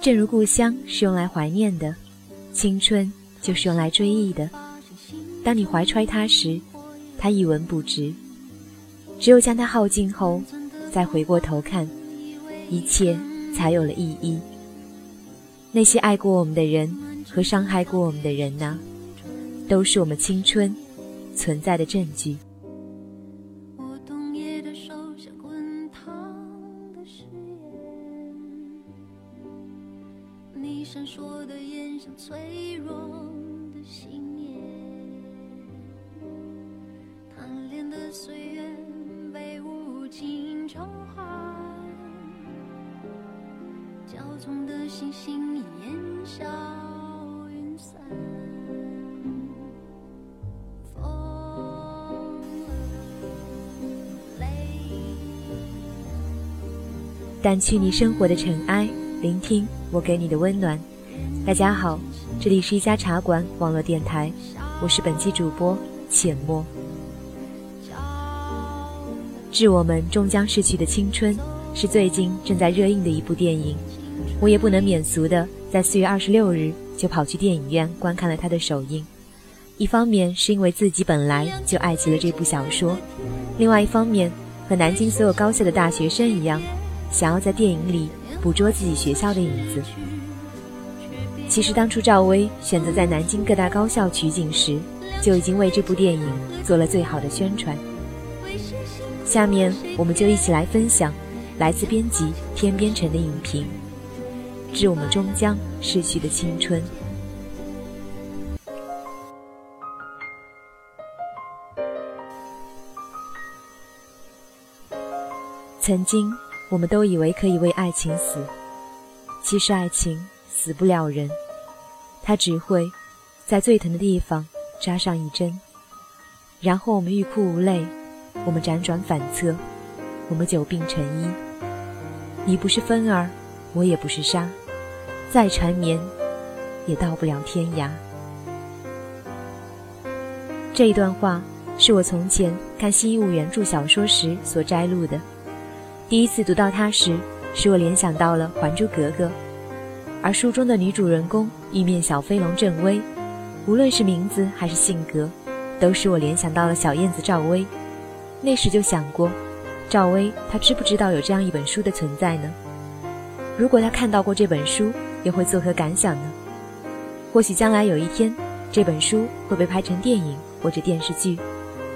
正如故乡是用来怀念的，青春就是用来追忆的。当你怀揣它时，它一文不值；只有将它耗尽后，再回过头看，一切才有了意义。那些爱过我们的人和伤害过我们的人呢，都是我们青春存在的证据。脆弱的信念，贪恋的岁月被无情偿还，骄纵的星星烟消云散。掸去你生活的尘埃，聆听。我给你的温暖。大家好，这里是一家茶馆网络电台，我是本期主播浅墨。致我们终将逝去的青春，是最近正在热映的一部电影。我也不能免俗的在四月二十六日就跑去电影院观看了它的首映。一方面是因为自己本来就爱极了这部小说，另外一方面和南京所有高校的大学生一样，想要在电影里。捕捉自己学校的影子。其实当初赵薇选择在南京各大高校取景时，就已经为这部电影做了最好的宣传。下面我们就一起来分享来自编辑天边城的影评，《致我们终将逝去的青春》。曾经。我们都以为可以为爱情死，其实爱情死不了人，他只会在最疼的地方扎上一针，然后我们欲哭无泪，我们辗转反侧，我们久病成医。你不是风儿，我也不是沙，再缠绵也到不了天涯。这一段话是我从前看新一物原著小说时所摘录的。第一次读到它时，使我联想到了《还珠格格》，而书中的女主人公玉面小飞龙郑薇，无论是名字还是性格，都使我联想到了小燕子赵薇。那时就想过，赵薇她知不知道有这样一本书的存在呢？如果她看到过这本书，又会作何感想呢？或许将来有一天，这本书会被拍成电影或者电视剧，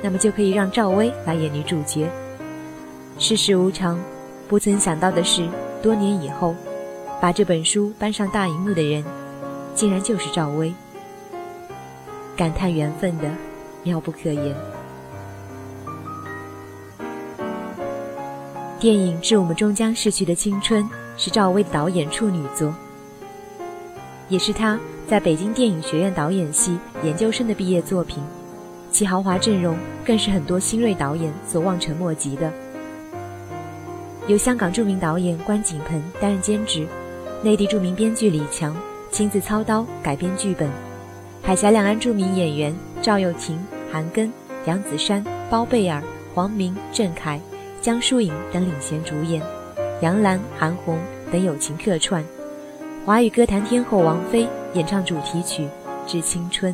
那么就可以让赵薇来演女主角。世事无常，不曾想到的是，多年以后，把这本书搬上大荧幕的人，竟然就是赵薇。感叹缘分的妙不可言。电影《致我们终将逝去的青春》是赵薇的导演处女作，也是她在北京电影学院导演系研究生的毕业作品，其豪华阵容更是很多新锐导演所望尘莫及的。由香港著名导演关锦鹏担任监制，内地著名编剧李强亲自操刀改编剧本，海峡两岸著名演员赵又廷、韩庚、杨子姗、包贝尔、黄明、郑恺、江疏影等领衔主演，杨澜、韩红等友情客串，华语歌坛天后王菲演唱主题曲《致青春》。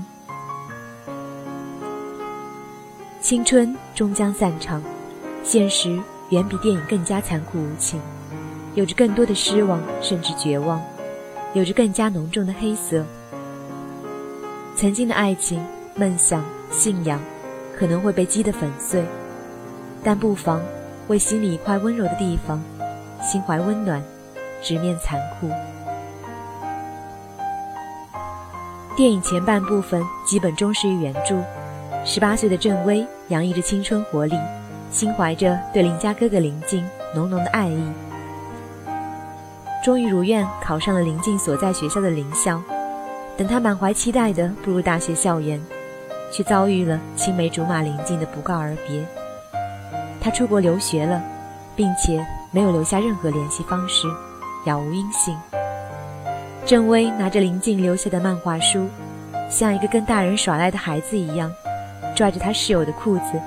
青春终将散场，现实。远比电影更加残酷无情，有着更多的失望，甚至绝望，有着更加浓重的黑色。曾经的爱情、梦想、信仰，可能会被击得粉碎，但不妨为心里一块温柔的地方，心怀温暖，直面残酷。电影前半部分基本忠实于原著，十八岁的郑薇洋溢着青春活力。心怀着对邻家哥哥林静浓浓的爱意，终于如愿考上了林静所在学校的林校。等他满怀期待的步入大学校园，却遭遇了青梅竹马林静的不告而别。他出国留学了，并且没有留下任何联系方式，杳无音信。郑薇拿着林静留下的漫画书，像一个跟大人耍赖的孩子一样，拽着他室友的裤子。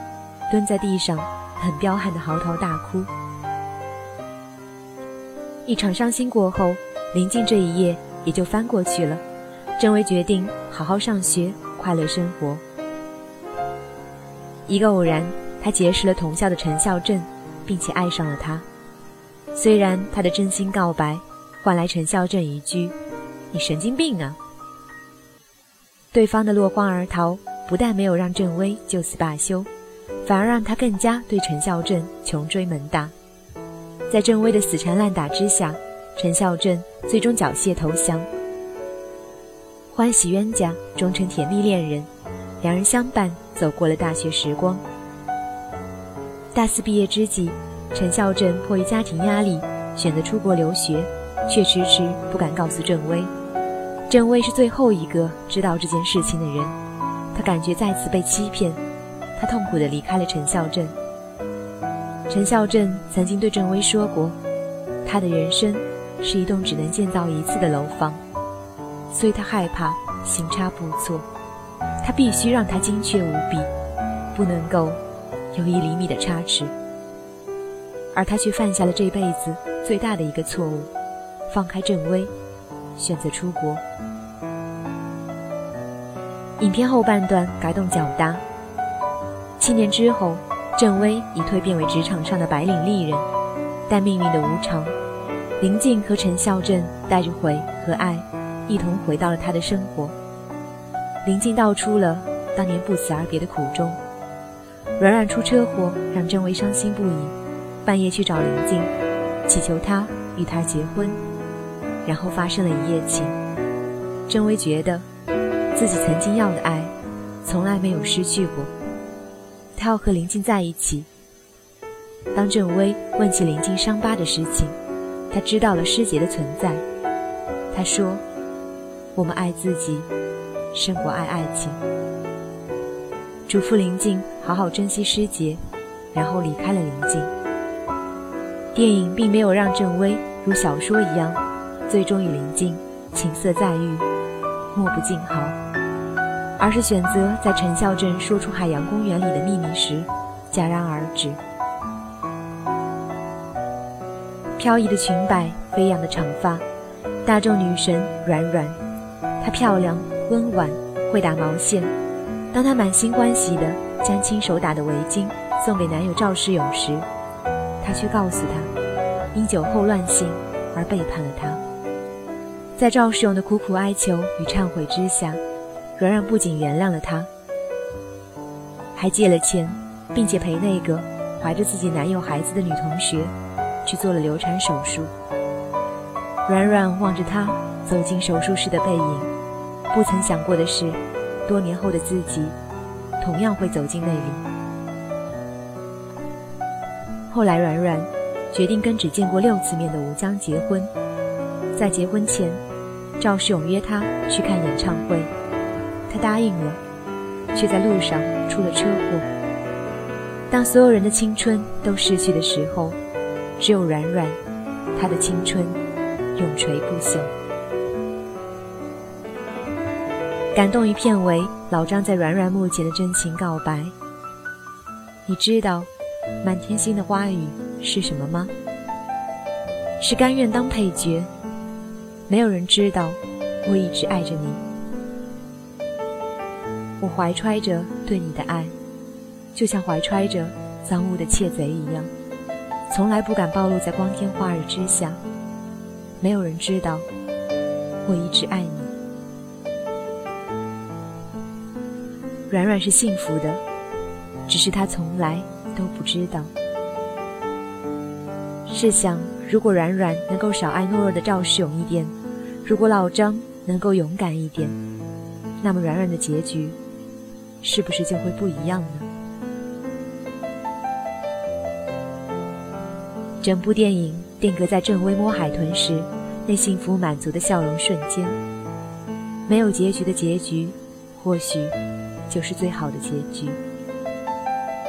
蹲在地上，很彪悍的嚎啕大哭。一场伤心过后，临近这一夜也就翻过去了。郑薇决定好好上学，快乐生活。一个偶然，他结识了同校的陈孝正，并且爱上了他。虽然他的真心告白换来陈孝正一句“你神经病啊”，对方的落荒而逃不但没有让郑薇就此罢休，反而让他更加对陈孝正穷追猛打。在郑薇的死缠烂打之下，陈孝正最终缴械投降。欢喜冤家终成甜蜜恋人，两人相伴走过了大学时光。大四毕业之际，陈孝正迫于家庭压力，选择出国留学，却迟迟不敢告诉郑薇。郑薇是最后一个知道这件事情的人，他感觉再次被欺骗，他痛苦地离开了陈孝正。陈孝正曾经对郑薇说过，他的人生是一栋只能建造一次的楼房。所以他害怕行差步错，他必须让他精确无比，不能够有一厘米的差池。而他却犯下了这辈子最大的一个错误，放开郑薇，选择出国。影片后半段改动较大，七年之后，郑薇已蜕变为职场上的白领丽人，但命运的无常，林静和陈孝正带着悔和爱。一同回到了他的生活。林静道出了当年不辞而别的苦衷。软软出车祸，让郑薇伤心不已，半夜去找林静，祈求他与他结婚，然后发生了一夜情。郑薇觉得自己曾经要的爱，从来没有失去过。他要和林静在一起。当郑薇问起林静伤疤的事情，他知道了师姐的存在。他说。我们爱自己，胜过爱爱情。嘱咐林静好好珍惜师姐，然后离开了林静。电影并没有让郑薇如小说一样，最终与林静情色再遇，莫不静好，而是选择在陈孝正说出海洋公园里的秘密时戛然而止。飘逸的裙摆，飞扬的长发，大众女神软软。她漂亮、温婉，会打毛线。当她满心欢喜地将亲手打的围巾送给男友赵世勇时，她却告诉他，因酒后乱性而背叛了他。在赵世勇的苦苦哀求与忏悔之下，软软不仅原谅了他，还借了钱，并且陪那个怀着自己男友孩子的女同学去做了流产手术。软软望着他走进手术室的背影。不曾想过的是，多年后的自己同样会走进那里。后来，软软决定跟只见过六次面的吴江结婚。在结婚前，赵世勇约她去看演唱会，他答应了，却在路上出了车祸。当所有人的青春都逝去的时候，只有软软，她的青春永垂不朽。感动于片尾，老张在软软墓前的真情告白。你知道，满天星的花语是什么吗？是甘愿当配角。没有人知道，我一直爱着你。我怀揣着对你的爱，就像怀揣着赃物的窃贼一样，从来不敢暴露在光天化日之下。没有人知道，我一直爱你。软软是幸福的，只是他从来都不知道。试想，如果软软能够少爱懦弱的赵世勇一点，如果老张能够勇敢一点，那么软软的结局，是不是就会不一样呢？整部电影定格在郑薇摸海豚时那幸福满足的笑容瞬间。没有结局的结局，或许。就是最好的结局。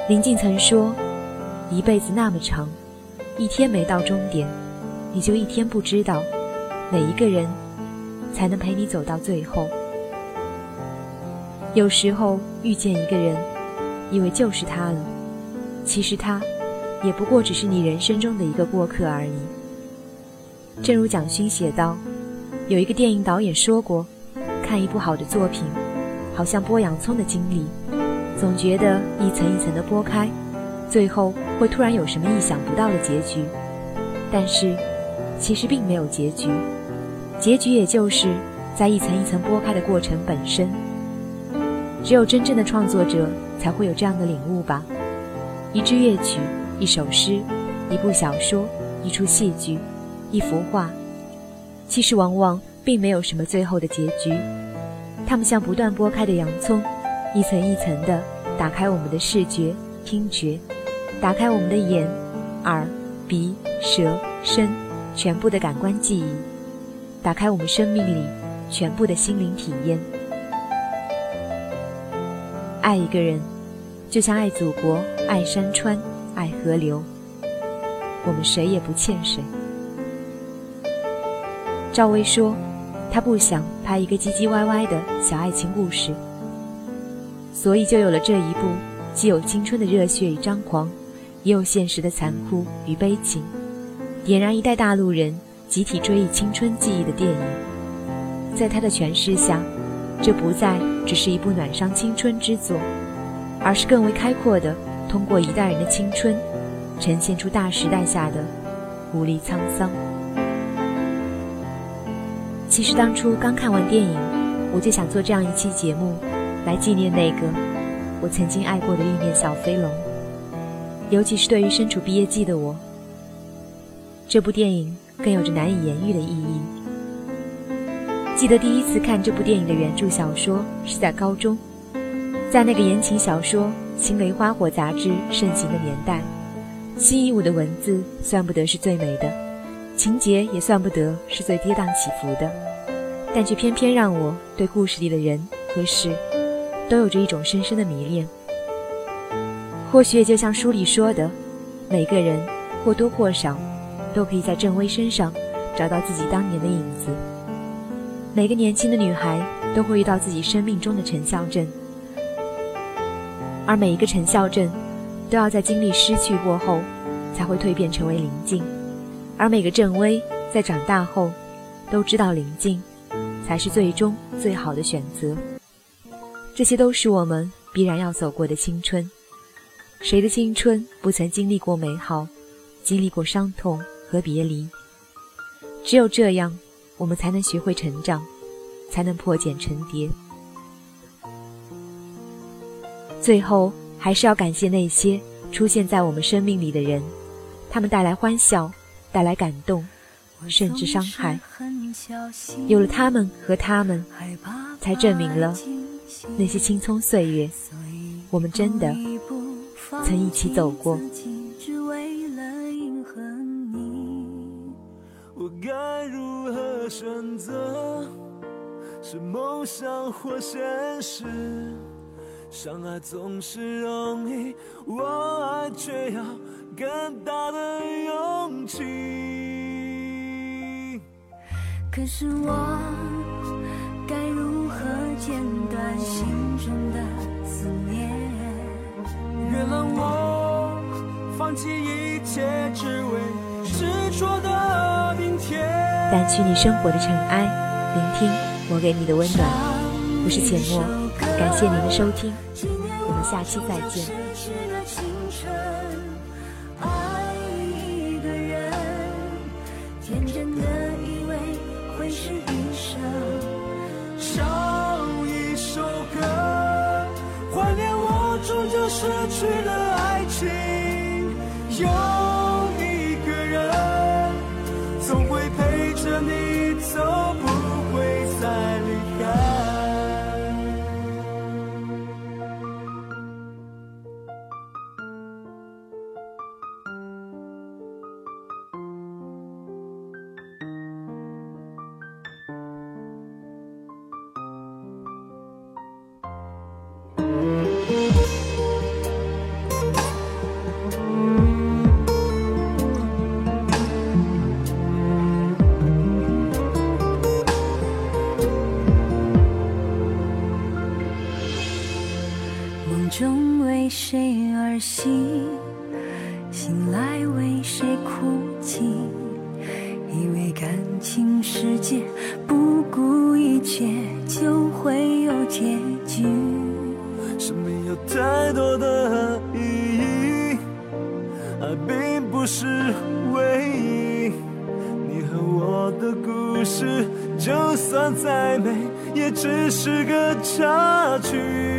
林静曾说：“一辈子那么长，一天没到终点，你就一天不知道哪一个人才能陪你走到最后。”有时候遇见一个人，以为就是他了，其实他也不过只是你人生中的一个过客而已。正如蒋勋写道：“有一个电影导演说过，看一部好的作品，好像剥洋葱的经历，总觉得一层一层的剥开，最后会突然有什么意想不到的结局。但是，其实并没有结局，结局也就是在一层一层剥开的过程本身。只有真正的创作者才会有这样的领悟吧。一支乐曲，一首诗，一部小说，一出戏剧，一幅画，其实往往并没有什么最后的结局。它们像不断剥开的洋葱，一层一层的打开我们的视觉、听觉，打开我们的眼、耳、鼻、舌、身，全部的感官记忆，打开我们生命里全部的心灵体验。爱一个人，就像爱祖国、爱山川、爱河流。我们谁也不欠谁。赵薇说，她不想拍一个唧唧歪歪的小爱情故事，所以就有了这一部既有青春的热血与张狂，也有现实的残酷与悲情，点燃一代大陆人集体追忆青春记忆的电影。在她的诠释下。这不再只是一部暖伤青春之作，而是更为开阔的，通过一代人的青春，呈现出大时代下的无力沧桑。其实当初刚看完电影，我就想做这样一期节目，来纪念那个我曾经爱过的玉面小飞龙。尤其是对于身处毕业季的我，这部电影更有着难以言喻的意义。记得第一次看这部电影的原著小说是在高中，在那个言情小说《青雷花火》杂志盛行的年代，新一武的文字算不得是最美的，情节也算不得是最跌宕起伏的，但却偏偏让我对故事里的人和事都有着一种深深的迷恋。或许也就像书里说的，每个人或多或少都可以在郑微身上找到自己当年的影子。每个年轻的女孩都会遇到自己生命中的陈孝正，而每一个陈孝正，都要在经历失去过后，才会蜕变成为宁静；而每个郑薇在长大后，都知道宁静，才是最终最好的选择。这些都是我们必然要走过的青春，谁的青春不曾经历过美好，经历过伤痛和别离？只有这样。我们才能学会成长，才能破茧成蝶。最后，还是要感谢那些出现在我们生命里的人，他们带来欢笑，带来感动，甚至伤害。有了他们和他们，才证明了那些青葱岁月，我们真的曾一起走过。是梦想或现实，相爱总是容易，我爱却要更大的勇气。可是我该如何剪断心中的思念？原谅我放弃一切，只为执着的明天。掸去你生活的尘埃，聆听我给你的温暖。我是浅墨，感谢您的收听，我们下期再见。终究失去的爱情。而醒？醒来为谁哭泣？以为感情世界不顾一切就会有结局，生命有太多的意义，爱并不是唯一。你和我的故事，就算再美，也只是个插曲。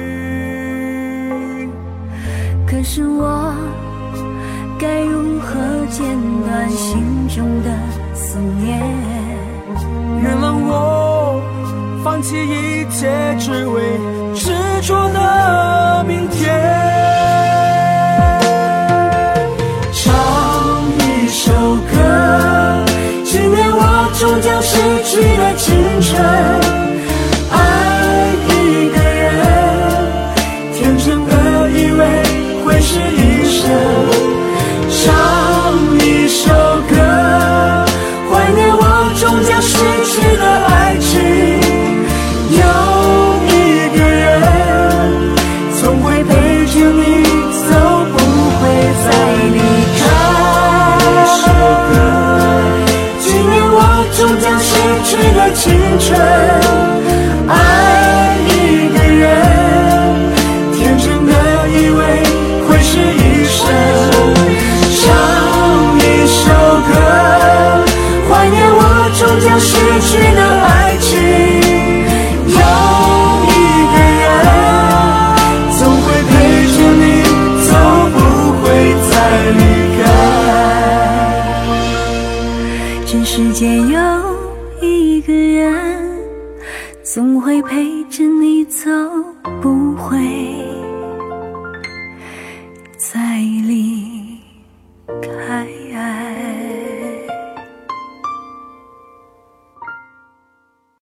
可是我该如何剪断心中的思念？原谅我，放弃一切，只为执着的明天。唱一首歌，纪念我终将逝去的青春。Точно